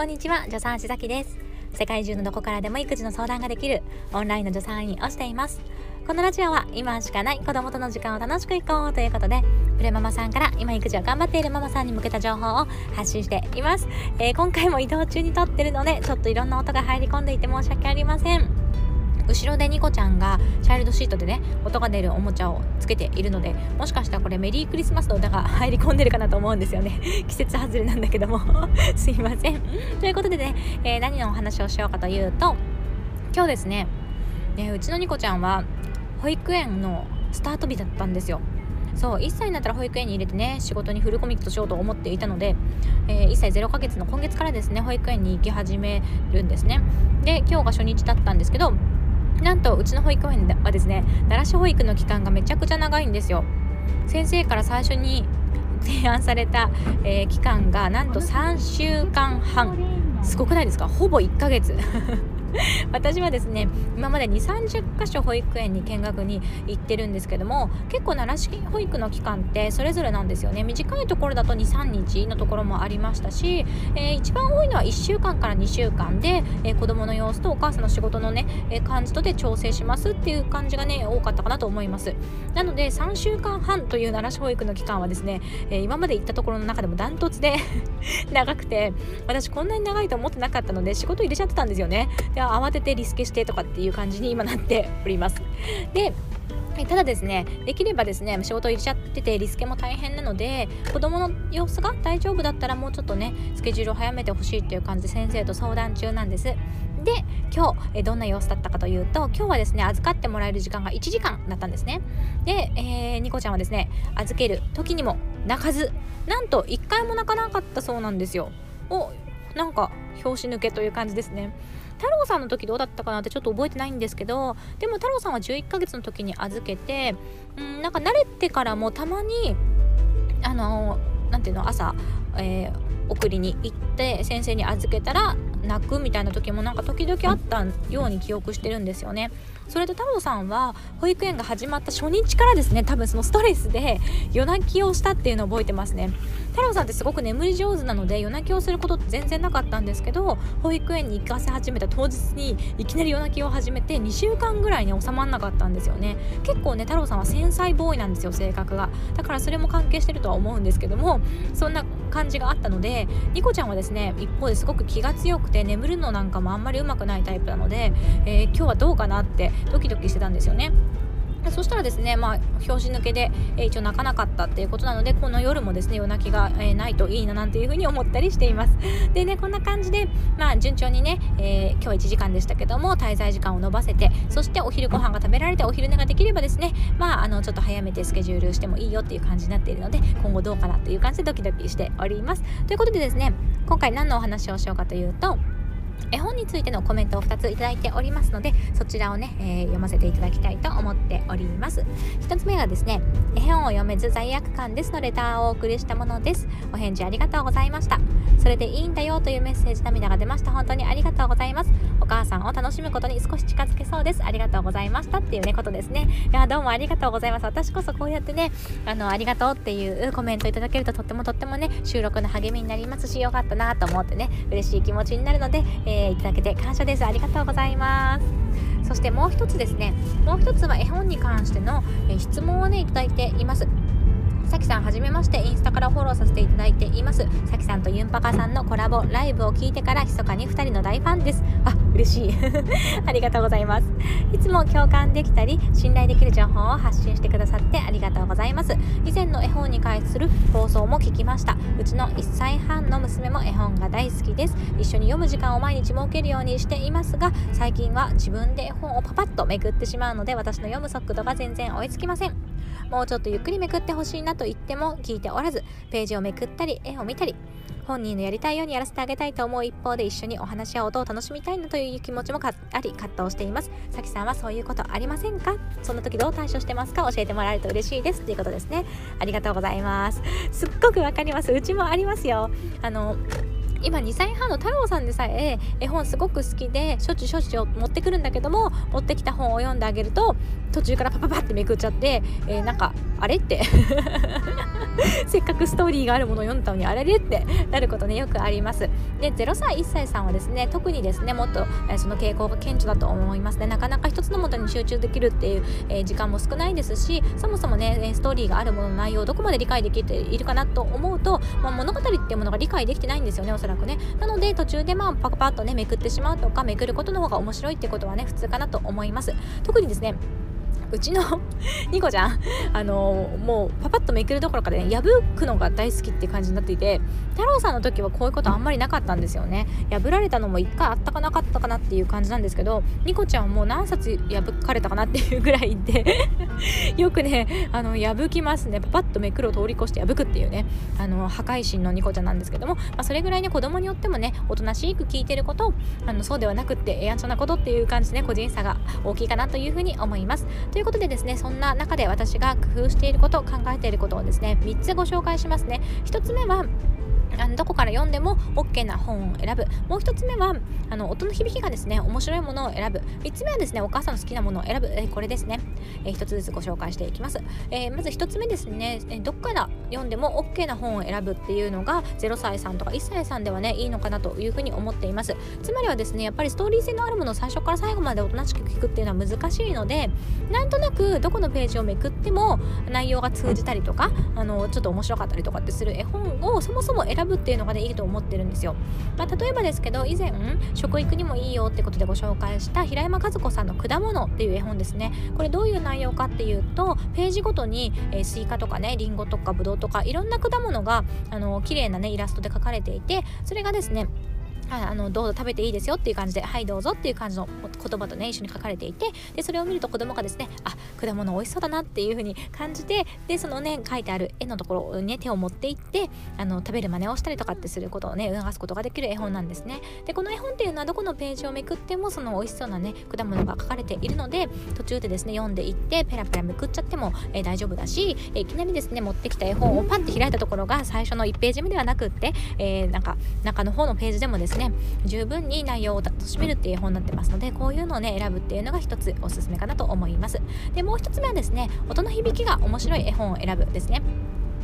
こんにちは助産師崎です。世界中のどこからでも育児の相談ができるオンラインの助産院をしています。このラジオは今しかない子供との時間を楽しくいこうということでプレママさんから今育児を頑張っているママさんに向けた情報を発信しています、えー、今回も移動中に撮ってるのでちょっといろんな音が入り込んでいて申し訳ありません。後ろでニコちゃんがチャイルドシートでね音が出るおもちゃをつけているのでもしかしたらこれメリークリスマスの歌が入り込んでるかなと思うんですよね。季節外れなんだけども。すいません。ということでね、えー、何のお話をしようかというと今日ですねねうちのニコちゃんは保育園のスタート日だったんですよ。そう1歳になったら保育園に入れてね仕事にフルコミットしようと思っていたので、えー、1歳0ヶ月の今月からですね保育園に行き始めるんですね。で今日が初日だったんですけどなんとうちの保育園はですね奈良市保育の期間がめちゃくちゃ長いんですよ。先生から最初に提案された、えー、期間がなんと3週間半。すごくないですか？ほぼ1ヶ月。私はですね今まで2 3 0箇所保育園に見学に行ってるんですけども結構奈良市保育の期間ってそれぞれなんですよね。短いところだと23日のところもありましたし、えー、一番多いのは1週間から2週間で、えー、子供の様子とお母さんの仕事のね、えー、感じとで調整しますっていう感じがね多かったかなと思います。なので3週間半という奈良市保育の期間はですね、え今まで行ったところの中でもダントツで 長くて私こんなに長いと思ってなかったので仕事入れちゃってたんですよね。でで慌ててリスケしてとかっていう感じに今なっております。でただですねできればですね仕事入れちゃっててリスケも大変なので子供の様子が大丈夫だったらもうちょっとねスケジュールを早めてほしいっていう感じで先生と相談中なんです。で今日えどんな様子だったかというと今日はですね預かってもらえる時間が1時間だったんですね。で、えー、ニコちゃんはですね預ける時にも泣かずなんと1回も泣かなかったそうなんですよ。おなんか拍子抜けという感じですね。太郎さんの時どうだったかなってちょっと覚えてないんですけどでも太郎さんは11ヶ月の時に預けてんなんか慣れてからもたまにあの何ていうの朝、えー、送りに行って先生に預けたら泣くみたいな時もなんか時々あったように記憶してるんですよね。それと太郎さんは保育園が始まった初日からですね多分そのストレスで夜泣きをしたっていうのを覚えてますね太郎さんってすごく眠り上手なので夜泣きをすることって全然なかったんですけど保育園に行かせ始めた当日にいきなり夜泣きを始めて2週間ぐらいに収まらなかったんですよね結構ね太郎さんは繊細ボーイなんですよ性格がだからそれも関係してるとは思うんですけどもそんな感じがあったのでニコちゃんはですね一方ですごく気が強くて眠るのなんかもあんまりうまくないタイプなので、えー、今日はどうかなってドキドキしてたんですよね。そしたらですね、まあ、拍子抜けで、えー、一応泣かなかったっていうことなので、この夜もですね、夜泣きが、えー、ないといいななんていうふうに思ったりしています。でね、こんな感じで、まあ、順調にね、えー、今日は1時間でしたけども、滞在時間を延ばせて、そしてお昼ご飯が食べられて、お昼寝ができればですね、まあ、あの、ちょっと早めてスケジュールしてもいいよっていう感じになっているので、今後どうかなという感じでドキドキしております。ということでですね、今回何のお話をしようかというと、絵本についてのコメントを2ついただいておりますのでそちらをね、えー、読ませていただきたいと思っております。1つ目がですね絵本を読めず罪悪感ですのレターをお送りしたものです。お返事ありがとうございました。それでいいんだよというメッセージ涙が出ました。本当にありがとうございます。お母さんを楽しむことに少し近づけそうです。ありがとうございましたっていうねことですね。いやどうもありがとうございます。私こそこうやってねあのありがとうっていうコメントいただけるととってもとってもね収録の励みになりますしよかったなと思ってね嬉しい気持ちになるので、ええー、いただけて感謝です。ありがとうございます。そしてもう一つですね。もう一つは絵本に関しての、えー、質問をねいただいています。きさんはじめまして。インスタからフォローさせていただいています。さきさんとユンパカさんのコラボライブを聞いてから密かに2人の大ファンです。あ嬉しい。ありがとうございます。いつも共感できたり信頼できる情報を発信してくださってありがとうございます。以前の絵本に関する放送も聞きました。うちの1歳半の娘も絵本が大好きです。一緒に読む時間を毎日設けるようにしていますが最近は自分で絵本をパパッとめくってしまうので私の読む速度が全然追いつきません。もうちょっとゆっくりめくってほしいなと言っても聞いておらずページをめくったり絵を見たり本人のやりたいようにやらせてあげたいと思う一方で一緒にお話や音を楽しみたいなという気持ちもあり葛藤しています。さきさんはそういうことありませんか？そんな時どう対処してますか？教えてもらえると嬉しいです。ということですね。ありがとうございます。すっごくわかります。うちもありますよ。あの今2歳半の太郎さんでさえ絵本すごく好きでしょっちゅうしょっちゅう持ってくるんだけども持ってきた本を読んであげると途中からパパパってめくっちゃって、えー、なんかあれって。せっかくストーリーがあるものを読んだのにあれれってなることねよくあります。で0歳1歳さんはですね特にですねもっと、え、その傾向が顕著だと思いますね。なかなか一つのもとに集中できるっていう、え、時間も少ないですしそもそもねストーリーがあるものの内容をどこまで理解できているかなと思うと、まあ、物語っていうものが理解できてないんですよねおそらくね。なので途中でまあパカパッとねめくってしまうとかめくることの方が面白いってことはね普通かなと思います。特にですねうちの ニコちゃんあのもうパパッとめくるどころかで、ね、破くのが大好きって感じになっていて太郎さんの時はこういうことあんまりなかったんですよね。破られたのも1回あったかなかったかなっていう感じなんですけどニコちゃんもう何冊破かれたかなっていうぐらいで よくねあの破きますね。パパッとめくるを通り越して破くっていうねあの破壊神のニコちゃんなんですけども、まあ、それぐらいね子供によってもねおとなしく聞いてることあのそうではなくってやんちゃなことっていう感じでね個人差が大きいかなというふうに思います。ということでですねそんな中で私が工夫していること考えていることをですね3つご紹介しますね。1つ目はあのどこから読んでも OK な本を選ぶ。もう一つ目はあの音の響きがですね面白いものを選ぶ。3つ目はですねお母さんの好きなものを選ぶ、えー、これですね、えー、1つずつご紹介していきます、えー、まず1つ目ですね、えどっから読んでも OK な本を選ぶっていうのが0歳さんとか1歳さんではねいいのかなというふうに思っています。つまりはですねやっぱりストーリー性のあるものを最初から最後までおとなしく聞くっていうのは難しいのでなんとなくどこのページをめくっても内容が通じたりとかあのちょっと面白かったりとかってする絵本をそもそも選ぶっていうのがねいいと思ってるんですよ、まあ、例えばですけど以前食育にもいいよってことでご紹介した平山和子さんの「果物」っていう絵本ですね。これどういう内容かっていうとページごとに、えー、スイカとかねりんごとかぶどうとかいろんな果物があの綺麗なねイラストで描かれていてそれがですねはい、あのどうぞ食べていいですよっていう感じではいどうぞっていう感じの言葉とね一緒に書かれていてでそれを見ると子供がですねあ果物美味しそうだなっていう風に感じてでそのね書いてある絵のところにね手を持っていってあの食べる真似をしたりとかってすることをね促すことができる絵本なんですね。でこの絵本っていうのはどこのページをめくってもその美味しそうなね果物が書かれているので途中でですね読んでいってペラペラめくっちゃっても、えー、大丈夫だし、えー、いきなりですね持ってきた絵本をパンって開いたところが最初の1ページ目ではなくって、えー、なんか中の方のページでもですねね。十分に内容を楽しめるっていう絵本になってますのでこういうのをね選ぶっていうのが一つおすすめかなと思います。でもう一つ目はですね音の響きが面白い絵本を選ぶですね。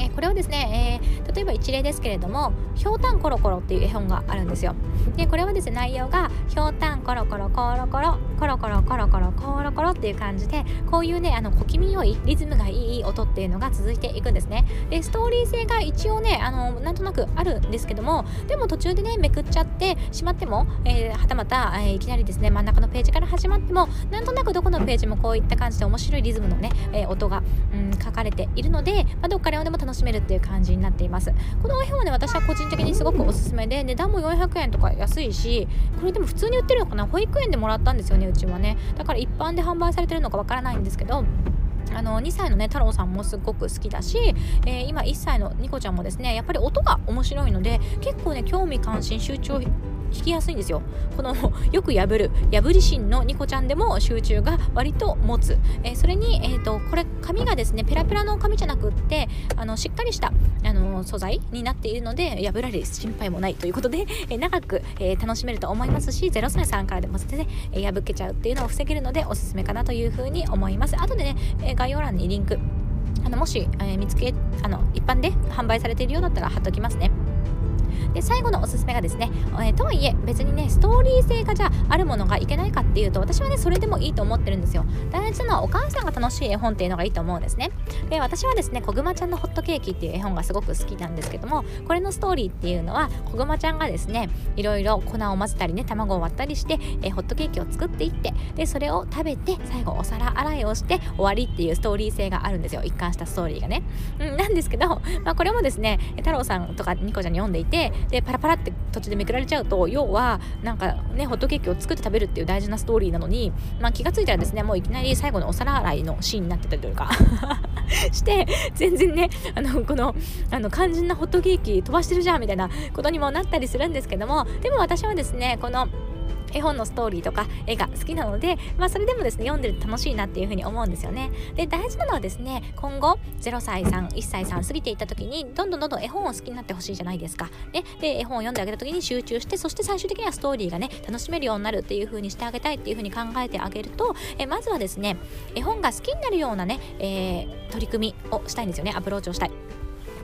えこれはですね、えー、例えば一例ですけれども「ひょうたんコロコロ」っていう絵本があるんですよ。でこれはですね内容が「ひょうたんコロコロコロコロコロコロコロコロコロコロ」っていう感じでこういうねあの小気味良いリズムがいい音っていうのが続いていくんですね。でストーリー性が一応ねあのなんとなくあるんですけどもでも途中でねめくっちゃってしまっても、えー、はたまた、えー、いきなりですね真ん中のページから始まってもなんとなくどこのページもこういった感じで面白いリズムのね、えー、音が、うん、書かれているので、まあ、どっから読んでも楽しめるっていう感じになっています。この絵本はね私は個人的にすごくおすすめで値段も400円とか安いしこれでも普通に売ってるのかな保育園でもらったんですよねうちはね。だから一般で販売されてるのかわからないんですけどあの2歳のね太郎さんもすごく好きだし、えー、今1歳のニコちゃんもですねやっぱり音が面白いので結構ね興味関心集中を引きやすいんですよ。この よく破る破り芯のニコちゃんでも集中が割と持つ、えー、それに、えーと、これ紙がですねペラペラの紙じゃなくってあのしっかりした素材になっているので破られる心配もないということで、えー、長く、えー、楽しめると思いますし0歳さんからでも全然、え破けちゃうっていうのを防げるのでおすすめかなというふうに思います。後でね、え概要欄にリンクあのもし、え見つけあの一般で販売されているようだったら貼っときますね。で最後のおすすめがですね、えー、とはいえ別にねストーリー性がじゃああるものがいけないかっていうと私はねそれでもいいと思ってるんですよ。大事なのはお母さんが楽しい絵本っていうのがいいと思うんですね。で私はですねこぐまちゃんのホットケーキっていう絵本がすごく好きなんですけどもこれのストーリーっていうのはこぐまちゃんがですねいろいろ粉を混ぜたりね卵を割ったりして、えー、ホットケーキを作っていってでそれを食べて最後お皿洗いをして終わりっていうストーリー性があるんですよ。一貫したストーリーがね、うん、なんですけど、まあ、これもですね太郎さんとかニコちゃんに読んでいてでパラパラって途中でめくられちゃうと要はなんかねホットケーキを作って食べるっていう大事なストーリーなのに、まあ、気が付いたらですねもういきなり最後のお皿洗いのシーンになってたりというか して全然ねあのこのあの肝心なホットケーキ飛ばしてるじゃんみたいなことにもなったりするんですけどもでも私はですねこの絵本のストーリーとか絵が好きなので、まあ、それでもですね読んでると楽しいなっていうふうに思うんですよね。で大事なのはですね今後0歳さん1歳さん過ぎていった時にどんどんどんどん絵本を好きになってほしいじゃないですか、ね、で絵本を読んであげた時に集中してそして最終的にはストーリーがね楽しめるようになるっていう風にしてあげたいっていう風に考えてあげるとえまずはですね絵本が好きになるようなね、えー、取り組みをしたいんですよね。アプローチをしたい。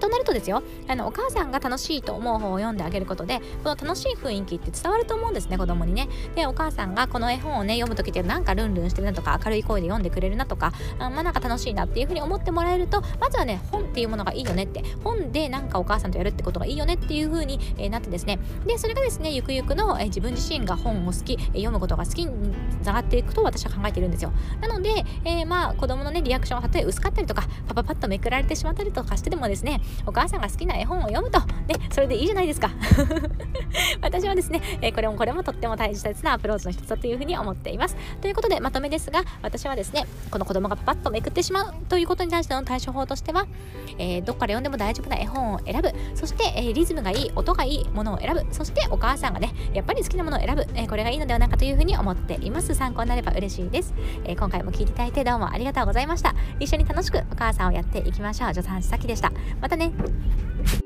となるとですよあのお母さんが楽しいと思う方を読んであげることでこの楽しい雰囲気って伝わると思うんですね子供にね。でお母さんがこの絵本をね読む時ってなんかルンルンしてるなとか明るい声で読んでくれるなとかあまあなんか楽しいなっていうふうに思ってもらえるとまずはね本っていうものがいいよねって。本でなんかお母さんとやるってことがいいよねっていうふうに、え、なってですね。でそれがですねゆくゆくの、え、自分自身が本を好き、え、読むことが好きにつながっていくと私は考えているんですよ。なので、えー、まあ子供のねリアクションがたとえ薄かったりとかパパパッとめくられてしまったりとかしてでもですねお母さんが好きな絵本を読むと。ねそれでいいじゃないですか。私はですね、え、これもこれもとっても大切なアプローチの一つだというふうに思っています。ということでまとめですが私はですねこの子供がパパッとめくってしまうということに対しての対処法としては、えー、どっから読んでも大丈夫な絵本を選ぶ。そして、え、リズムがいい音がいいものを選ぶ。そしてお母さんがねやっぱり好きなものを選ぶ、えこれがいいのではないかというふうに思っています。参考になれば嬉しいです、え今回も聞いていただいてどうもありがとうございました。一緒に楽しくお母さんをやっていきましょう。助産師さきでした。またね